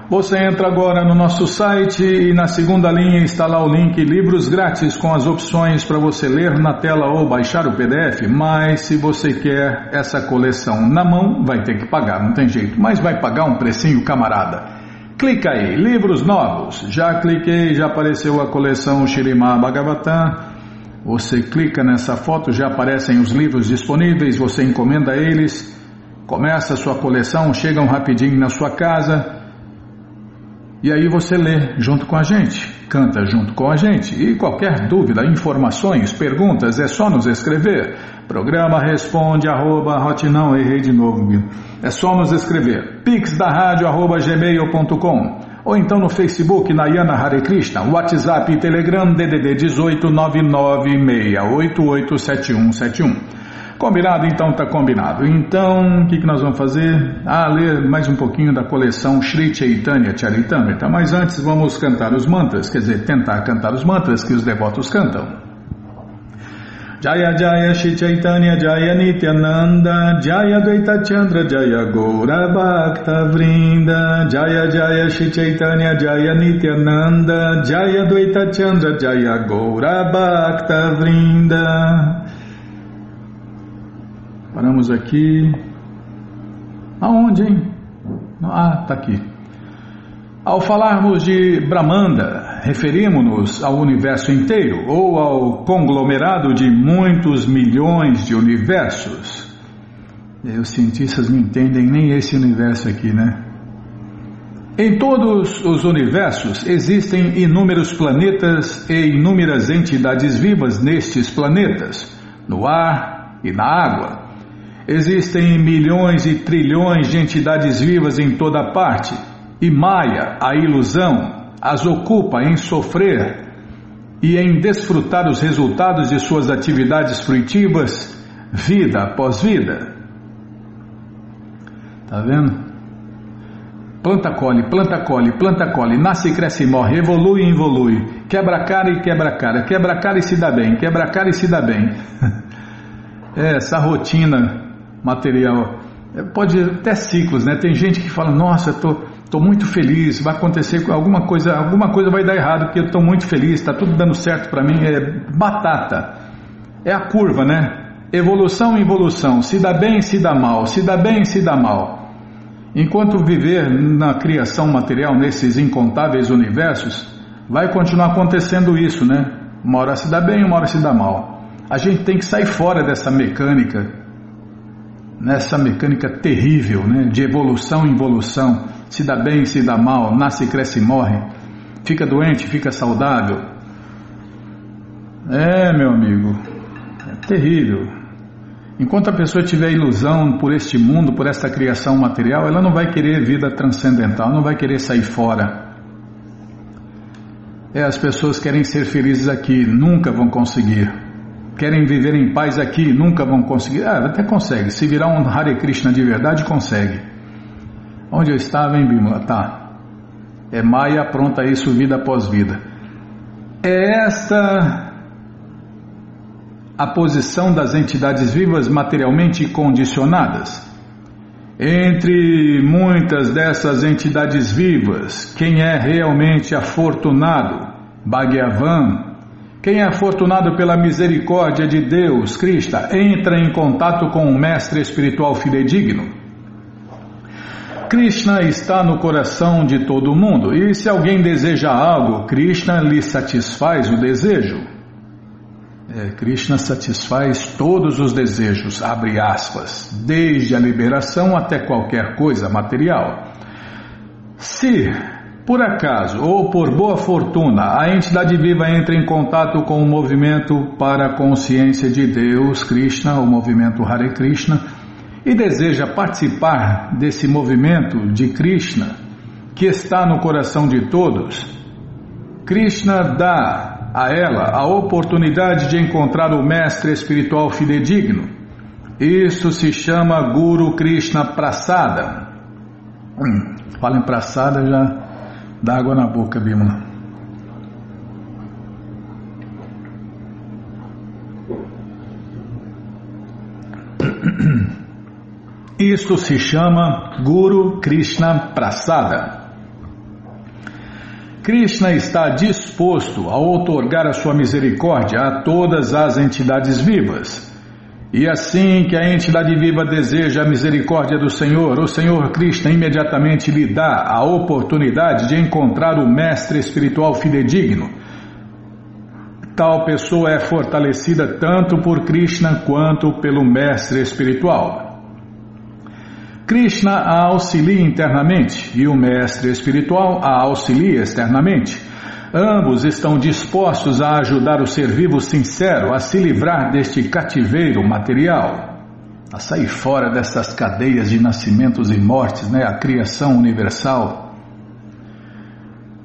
Você entra agora no nosso site e na segunda linha está lá o link Livros Grátis com as opções para você ler na tela ou baixar o PDF. Mas se você quer essa coleção na mão, vai ter que pagar, não tem jeito. Mas vai pagar um precinho, camarada. Clica aí, livros novos. Já cliquei, já apareceu a coleção Shirimá Bhagavatam. Você clica nessa foto, já aparecem os livros disponíveis, você encomenda eles, começa a sua coleção, chegam rapidinho na sua casa. E aí você lê junto com a gente, canta junto com a gente. E qualquer dúvida, informações, perguntas, é só nos escrever. Programa responde arroba rotinão, errei de novo, viu? É só nos escrever. pix da rádio arroba gmail.com ou então no Facebook Nayana Hare Krishna, WhatsApp e Telegram DDD 18 996887171. Combinado? Então tá combinado. Então, o que, que nós vamos fazer? Ah, ler mais um pouquinho da coleção Sri Chaitanya Charitamrita. Mas antes vamos cantar os mantras, quer dizer, tentar cantar os mantras que os devotos cantam. Jaya Jaya Shri Chaitanya Jaya Nityananda Jaya Dvaita Chandra Jaya Gaura Bhakta Vrinda Jaya Jaya Shri Chaitanya Jaya Nityananda Jaya Dvaita Chandra Jaya Gaura Bhakta Vrinda Paramos aqui. Aonde, hein? Ah, tá aqui. Ao falarmos de Brahmanda, referimos-nos ao universo inteiro ou ao conglomerado de muitos milhões de universos. Os cientistas não entendem nem esse universo aqui, né? Em todos os universos existem inúmeros planetas e inúmeras entidades vivas nestes planetas, no ar e na água. Existem milhões e trilhões de entidades vivas em toda parte, e Maia, a ilusão, as ocupa em sofrer e em desfrutar os resultados de suas atividades fruitivas, vida após vida. Tá vendo? Planta colhe, planta colhe, planta colhe, nasce, cresce morre, evolui e evolui, quebra cara e quebra cara, quebra cara e se dá bem, quebra cara e se dá bem. [laughs] É, essa rotina material. É, pode até ciclos, né? Tem gente que fala, nossa, tô, tô muito feliz, vai acontecer alguma coisa, alguma coisa vai dar errado, porque eu estou muito feliz, está tudo dando certo para mim, é batata. É a curva, né? Evolução, evolução, se dá bem, se dá mal, se dá bem, se dá mal. Enquanto viver na criação material, nesses incontáveis universos, vai continuar acontecendo isso, né? Uma hora se dá bem, uma hora se dá mal. A gente tem que sair fora dessa mecânica nessa mecânica terrível né, de evolução em evolução, se dá bem, se dá mal, nasce, cresce e morre, fica doente, fica saudável. É, meu amigo, é terrível. Enquanto a pessoa tiver ilusão por este mundo, por esta criação material, ela não vai querer vida transcendental, não vai querer sair fora. É, as pessoas querem ser felizes aqui, nunca vão conseguir. Querem viver em paz aqui, nunca vão conseguir. Ah, até consegue. Se virar um Hare Krishna de verdade, consegue. Onde eu estava em Bimala? Tá. É Maia pronta isso vida após vida. É esta a posição das entidades vivas materialmente condicionadas. Entre muitas dessas entidades vivas, quem é realmente afortunado? Bhagavan. Quem é afortunado pela misericórdia de Deus, Krishna, entra em contato com um mestre espiritual fidedigno. Krishna está no coração de todo mundo e se alguém deseja algo, Krishna lhe satisfaz o desejo. É, Krishna satisfaz todos os desejos, abre aspas, desde a liberação até qualquer coisa material. Se, por acaso ou por boa fortuna, a entidade viva entra em contato com o movimento para a consciência de Deus, Krishna, o movimento Hare Krishna, e deseja participar desse movimento de Krishna, que está no coração de todos, Krishna dá a ela a oportunidade de encontrar o mestre espiritual fidedigno. Isso se chama Guru Krishna Prasada. Hum, fala em Prasada já dá água na boca, Bimala. Isso se chama Guru Krishna Prasada. Krishna está disposto a outorgar a sua misericórdia a todas as entidades vivas. E assim que a entidade viva deseja a misericórdia do Senhor, o Senhor Krishna imediatamente lhe dá a oportunidade de encontrar o mestre espiritual fidedigno. Tal pessoa é fortalecida tanto por Krishna quanto pelo mestre espiritual. Krishna a auxilia internamente e o mestre espiritual a auxilia externamente. Ambos estão dispostos a ajudar o ser vivo sincero a se livrar deste cativeiro material, a sair fora dessas cadeias de nascimentos e mortes, né, a criação universal.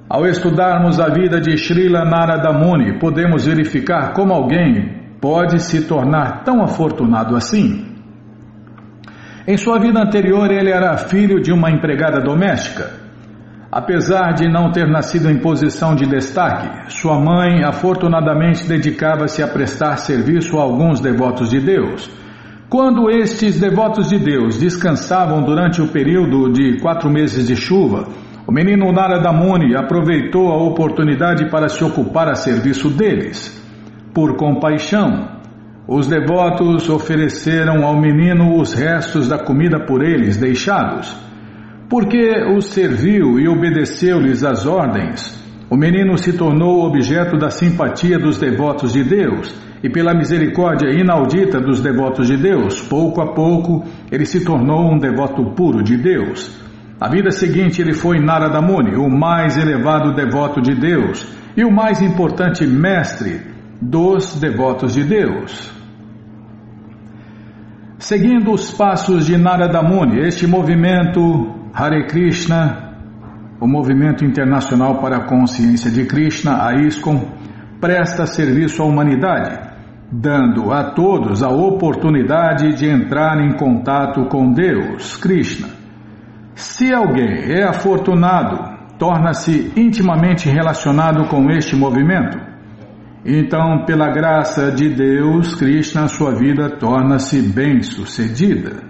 Ao estudarmos a vida de Srila Narada Muni, podemos verificar como alguém pode se tornar tão afortunado assim. Em sua vida anterior, ele era filho de uma empregada doméstica. Apesar de não ter nascido em posição de destaque, sua mãe afortunadamente dedicava-se a prestar serviço a alguns devotos de Deus. Quando estes devotos de Deus descansavam durante o período de quatro meses de chuva, o menino Narada Muni aproveitou a oportunidade para se ocupar a serviço deles. Por compaixão, os devotos ofereceram ao menino os restos da comida por eles deixados. Porque os serviu e obedeceu-lhes as ordens, o menino se tornou objeto da simpatia dos devotos de Deus e pela misericórdia inaudita dos devotos de Deus, pouco a pouco ele se tornou um devoto puro de Deus. A vida seguinte ele foi Narada Muni, o mais elevado devoto de Deus e o mais importante mestre dos devotos de Deus. Seguindo os passos de Narada Muni, este movimento Hare Krishna, o movimento internacional para a consciência de Krishna, a ISKCON, presta serviço à humanidade, dando a todos a oportunidade de entrar em contato com Deus, Krishna. Se alguém é afortunado, torna-se intimamente relacionado com este movimento então, pela graça de Deus, Krishna, sua vida torna-se bem-sucedida.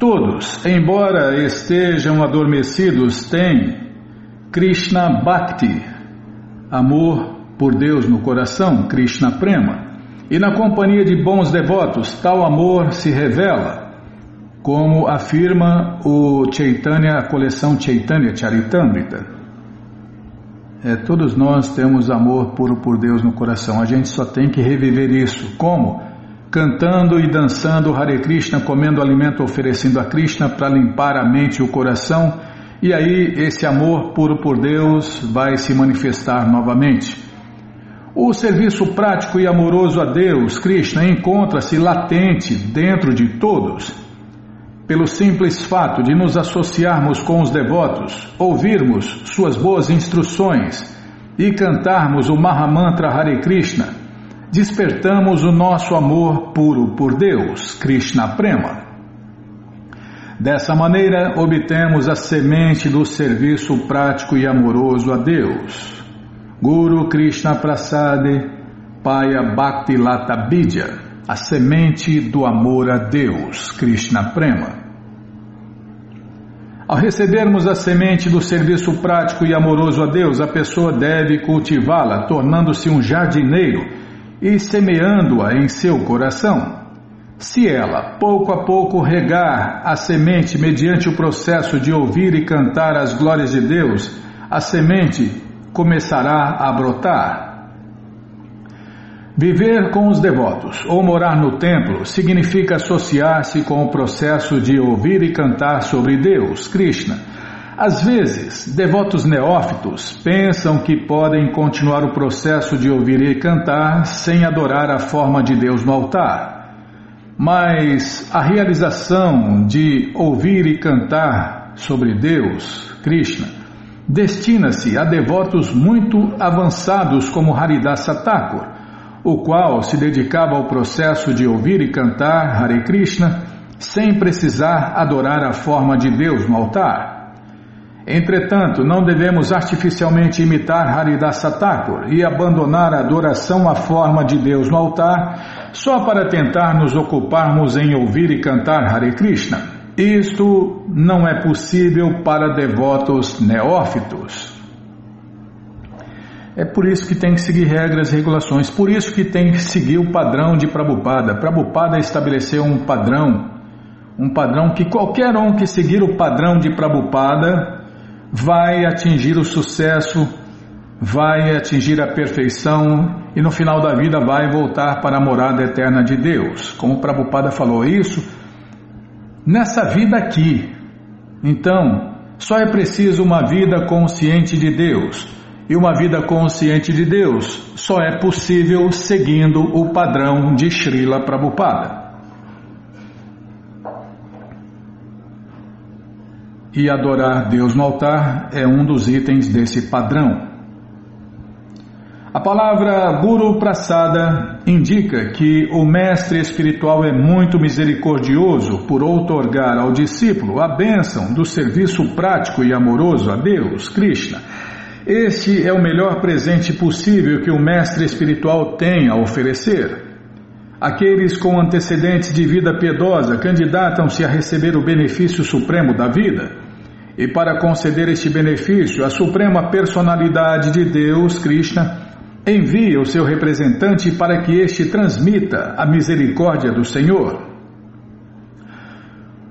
Todos, embora estejam adormecidos, têm Krishna Bhakti, amor por Deus no coração, Krishna Prema. E na companhia de bons devotos, tal amor se revela, como afirma o Chaitanya, a coleção Chaitanya Charitamrita. É, todos nós temos amor puro por Deus no coração. A gente só tem que reviver isso. Como? Cantando e dançando Hare Krishna, comendo alimento oferecendo a Krishna para limpar a mente e o coração. E aí esse amor puro por Deus vai se manifestar novamente. O serviço prático e amoroso a Deus, Krishna, encontra-se latente dentro de todos. Pelo simples fato de nos associarmos com os devotos, ouvirmos suas boas instruções e cantarmos o Mahamantra Hare Krishna, despertamos o nosso amor puro por Deus, Krishna Prema. Dessa maneira, obtemos a semente do serviço prático e amoroso a Deus. Guru Krishna Prasade Paya Bhakti Lata Bidya, a semente do amor a Deus, Krishna Prema. Ao recebermos a semente do serviço prático e amoroso a Deus, a pessoa deve cultivá-la, tornando-se um jardineiro e semeando-a em seu coração. Se ela, pouco a pouco, regar a semente mediante o processo de ouvir e cantar as glórias de Deus, a semente começará a brotar. Viver com os devotos ou morar no templo significa associar-se com o processo de ouvir e cantar sobre Deus, Krishna. Às vezes, devotos neófitos pensam que podem continuar o processo de ouvir e cantar sem adorar a forma de Deus no altar. Mas a realização de ouvir e cantar sobre Deus, Krishna, destina-se a devotos muito avançados como Haridasa Thakur, o qual se dedicava ao processo de ouvir e cantar Hare Krishna sem precisar adorar a forma de Deus no altar. Entretanto, não devemos artificialmente imitar Haridasa Thakur e abandonar a adoração à forma de Deus no altar só para tentar nos ocuparmos em ouvir e cantar Hare Krishna. Isto não é possível para devotos neófitos. É por isso que tem que seguir regras e regulações, por isso que tem que seguir o padrão de Prabhupada. Prabhupada estabeleceu um padrão, um padrão que qualquer um que seguir o padrão de Prabhupada vai atingir o sucesso, vai atingir a perfeição e no final da vida vai voltar para a morada eterna de Deus. Como Prabhupada falou isso, nessa vida aqui. Então, só é preciso uma vida consciente de Deus. E uma vida consciente de Deus só é possível seguindo o padrão de Srila Prabhupada. E adorar Deus no altar é um dos itens desse padrão. A palavra Guru Prasada indica que o mestre espiritual é muito misericordioso por outorgar ao discípulo a bênção do serviço prático e amoroso a Deus, Krishna. Este é o melhor presente possível que o mestre espiritual tem a oferecer. Aqueles com antecedentes de vida piedosa candidatam-se a receber o benefício supremo da vida. E para conceder este benefício, a suprema personalidade de Deus, Krishna, envia o seu representante para que este transmita a misericórdia do Senhor.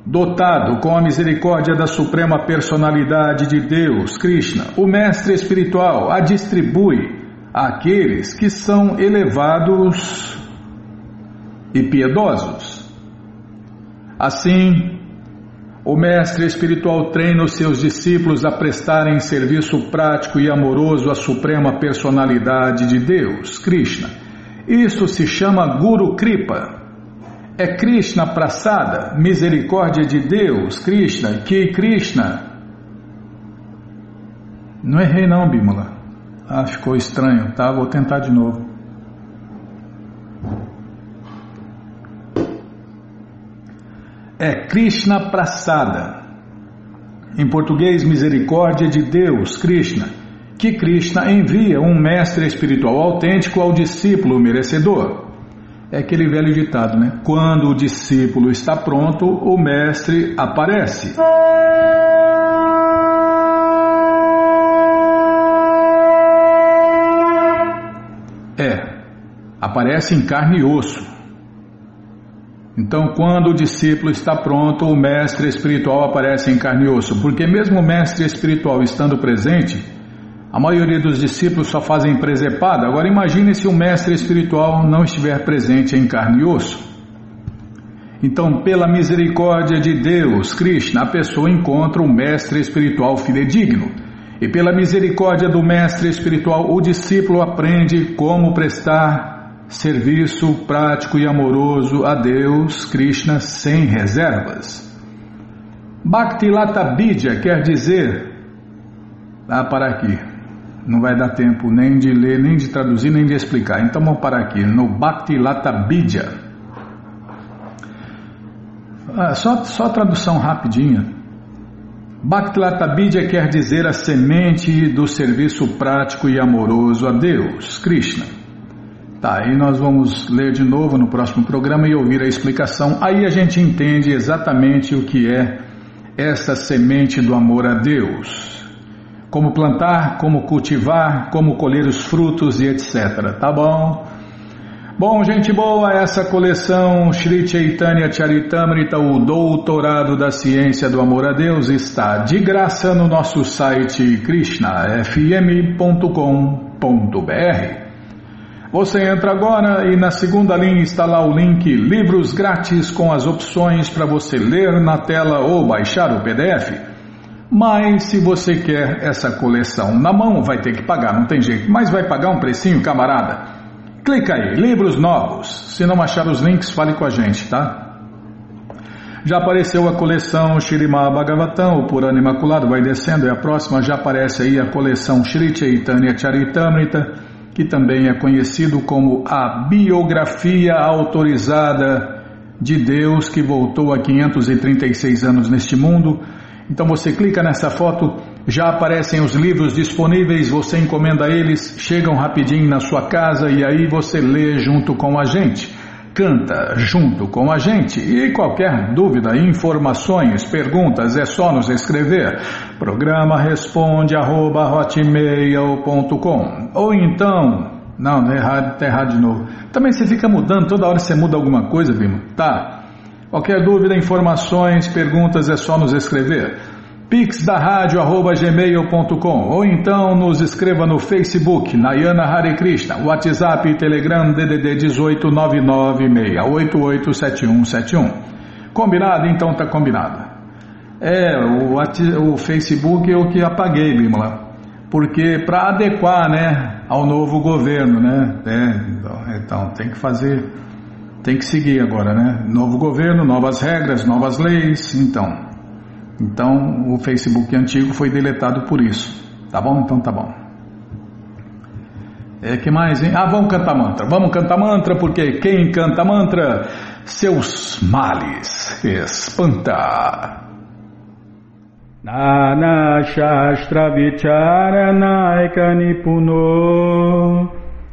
Dotado com a misericórdia da Suprema Personalidade de Deus, Krishna, o mestre espiritual a distribui àqueles que são elevados e piedosos. Assim, o mestre espiritual treina os seus discípulos a prestarem serviço prático e amoroso à suprema personalidade de Deus, Krishna. Isso se chama Guru Kripa. É Krishna Prasada, misericórdia de Deus, Krishna, que Krishna. Não errei não, Bimala. Ah, ficou estranho, tá? Vou tentar de novo. É Krishna Prasada. Em português, misericórdia de Deus, Krishna, que Krishna envia um mestre espiritual autêntico ao discípulo merecedor. É aquele velho ditado, né? Quando o discípulo está pronto, o mestre aparece. É, aparece em carne e osso. Então, quando o discípulo está pronto, o mestre espiritual aparece em carne e osso, porque mesmo o mestre espiritual estando presente, a maioria dos discípulos só fazem presepada. Agora imagine se o mestre espiritual não estiver presente em carne e osso. Então, pela misericórdia de Deus, Krishna, a pessoa encontra um mestre espiritual fidedigno. E pela misericórdia do mestre espiritual, o discípulo aprende como prestar serviço prático e amoroso a Deus, Krishna, sem reservas. Bhaktilata Bidya quer dizer. Ah, parar aqui. Não vai dar tempo nem de ler, nem de traduzir, nem de explicar. Então vamos parar aqui. No Bhaktilata Bidya. Ah, só, só tradução rapidinha. Bhaktilatabidya quer dizer a semente do serviço prático e amoroso a Deus, Krishna. Tá, e nós vamos ler de novo no próximo programa e ouvir a explicação. Aí a gente entende exatamente o que é esta semente do amor a Deus. Como plantar, como cultivar, como colher os frutos e etc. Tá bom? Bom, gente boa, essa coleção Sri Chaitanya Charitamrita, o Doutorado da Ciência do Amor a Deus, está de graça no nosso site krishnafm.com.br. Você entra agora e na segunda linha está lá o link Livros Grátis com as opções para você ler na tela ou baixar o PDF. Mas se você quer essa coleção na mão, vai ter que pagar, não tem jeito. Mas vai pagar um precinho, camarada. Clica aí, livros novos. Se não achar os links, fale com a gente, tá? Já apareceu a coleção Shirimá Bhagavatam, o Purana Imaculado, vai descendo, é a próxima, já aparece aí a coleção Shri Chaitanya Charitamrita, que também é conhecido como a biografia autorizada de Deus que voltou há 536 anos neste mundo. Então você clica nessa foto, já aparecem os livros disponíveis, você encomenda eles, chegam rapidinho na sua casa e aí você lê junto com a gente. Canta junto com a gente e qualquer dúvida, informações, perguntas é só nos escrever. Programa responde arroba, ou então não, é errado, tá errado de novo. Também você fica mudando, toda hora você muda alguma coisa, Bima. Tá. Qualquer dúvida, informações, perguntas é só nos escrever pix da rádio arroba gmail.com ou então nos escreva no Facebook Nayana Hare Krishna, WhatsApp e Telegram DDD 18996887171. Combinado? Então tá combinado. É, o, o Facebook eu que apaguei, Bimala, porque para adequar, né, ao novo governo, né, é, então, então tem que fazer, tem que seguir agora, né, novo governo, novas regras, novas leis, então então o Facebook antigo foi deletado por isso. Tá bom? Então tá bom. É que mais, hein? Ah, vamos cantar mantra. Vamos cantar mantra porque quem canta mantra, seus males espanta. Nana Shastra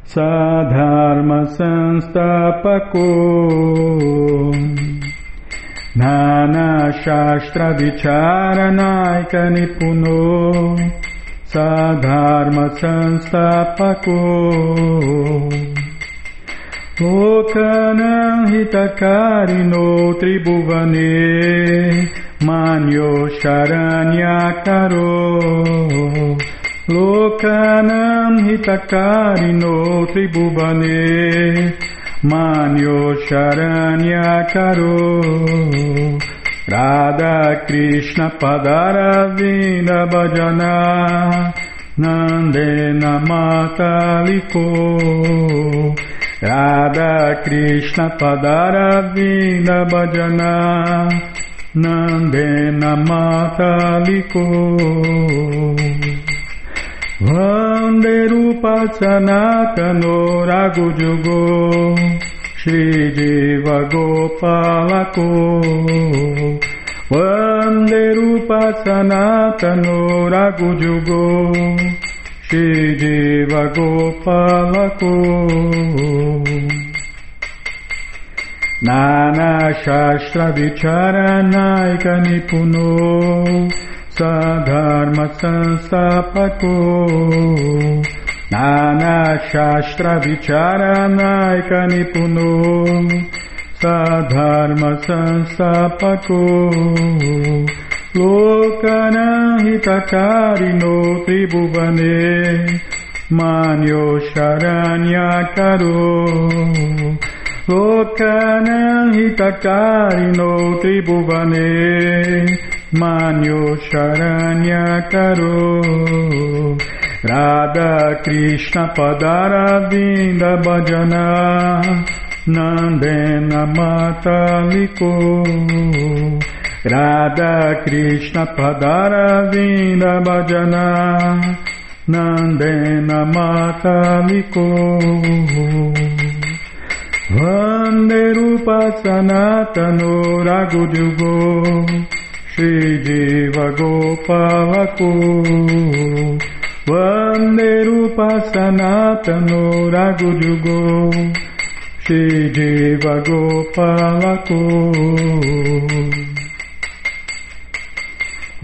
Sadharma Sanstapako Nana Shastra Vicharanaika Nipuno Sadharma Sanstapako. Lokanam Hitakarino Tribhuvane Manyo Sharanya Karo Radha Krishna Padaravinda Bhajana Nandena Mataliko Radha Krishna Padaravinda Bhajana Nandena Mataliko Vanderupa Sanatano Ragujugo Shri Jiva Gopalako Vanderupa Sanatano Ragujugo Shri Jiva Gopalako Nana Shastra Vicharanaika Nipuno Sadharma Sanstapako Nana Shastra Vicharanaika Nipuno Sadharma Sanstapako Lokana Hitakarino Tribhuvane Manyo Sharanya Karo Radha Krishna Padara Vinda Bhajana Nandena Mata Liko, Radha Krishna Padara Vinda Bhajana Nandena Mata Liko, Vande Rupa Sanatano Ragudyugo Shrideva Gopalaku Vanderupa Sanatano Ragujugo Shrideva Gopalaku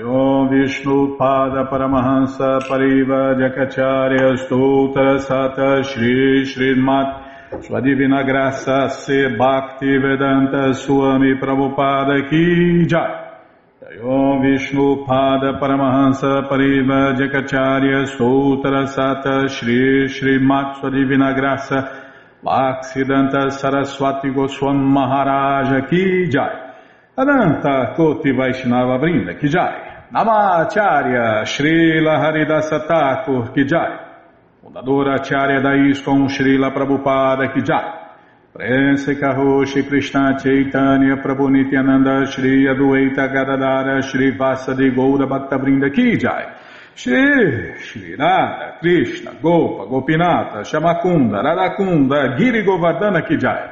Om Vishnu Pada Paramahansa Pariva Jakacharya Stoutra Sata Shri Srimat Sua Divina Graça Se Bhakti Vedanta Swami Prabhupada Ki Jai. Om Vishnu Pada Paramahansa Pariva Jakacharya Stoutra Sata Shri Srimat Sua Divina Graça Bhaksidanta Saraswati Goswam Maharaja Ki Jai Ananta Koti Vaishnava Vrinda Kijai, Namacharya Srila Haridasa Thakur Kijai, Fundadora Acharya da Srila Prabhupada Kijai, Prense Karoshi Krishna Chaitanya Prabhu Nityananda Shri Adueita Gadadara Shri Vasadi Goura Bhakta Vrinda Kijai, Shri Shri Radha Krishna Gopa Gopinata Shamakunda Radakunda Giri Govardhana Kijai,